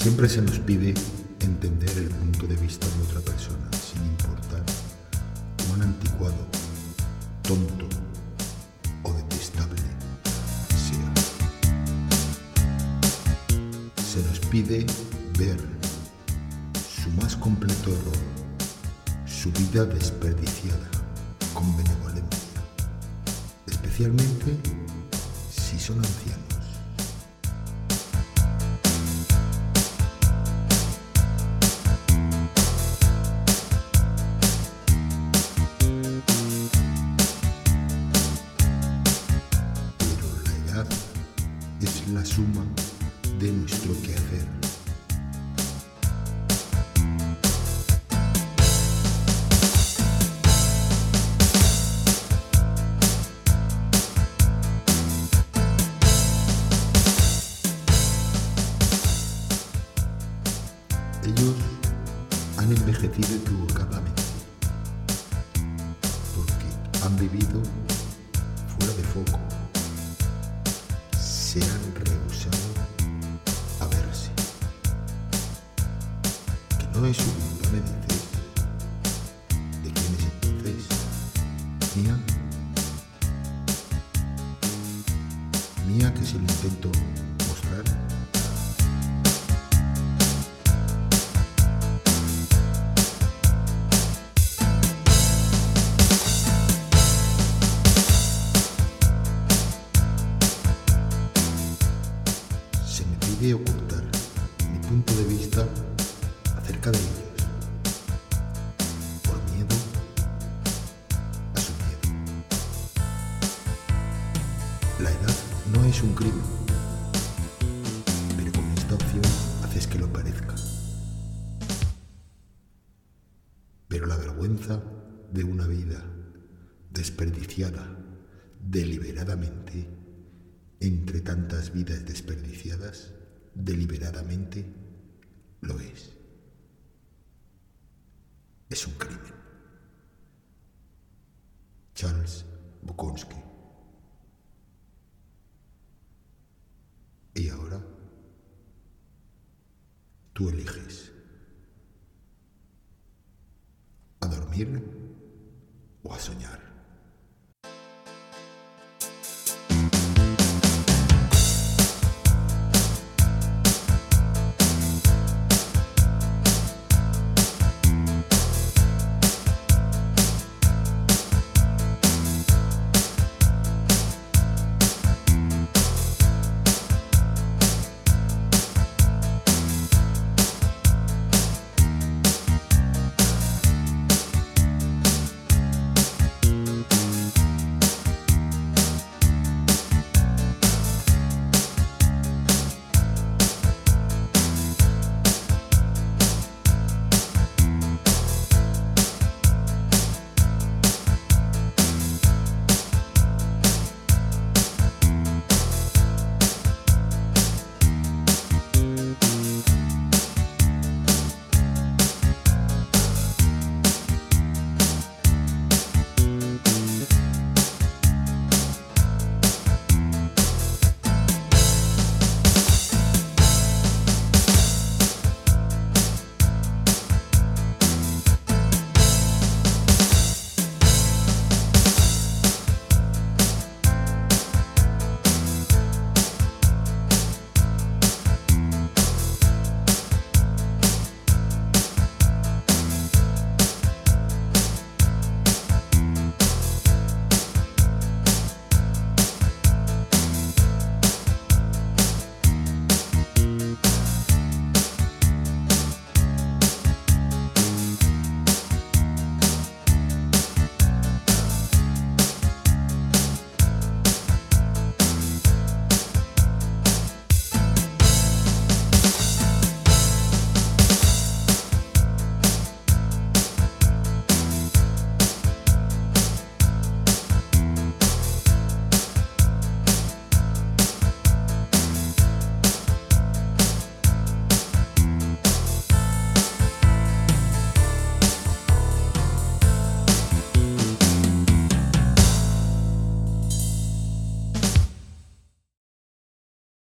Siempre se nos pide entender el punto de vista de otra persona, sin importar cuán anticuado, tonto o detestable sea. Se nos pide ver su más completo error, su vida desperdiciada, con benevolencia, especialmente si son ancianos. De nuestro quehacer. Ellos han envejecido equivocadamente porque han vivido fuera de foco se han rehusado a verse. Que no es culpa, me. ¿De quién es entonces? ¿Mía? ¿Mía que se lo intento pide ocultar mi punto de vista acerca de ellos, por miedo a su miedo. La edad no es un crimen, pero con esta opción haces que lo parezca. Pero la vergüenza de una vida desperdiciada deliberadamente entre tantas vidas desperdiciadas, deliberadamente lo es. Es un crimen. Charles Bukowski. Y ahora tú eliges a dormir o a soñar.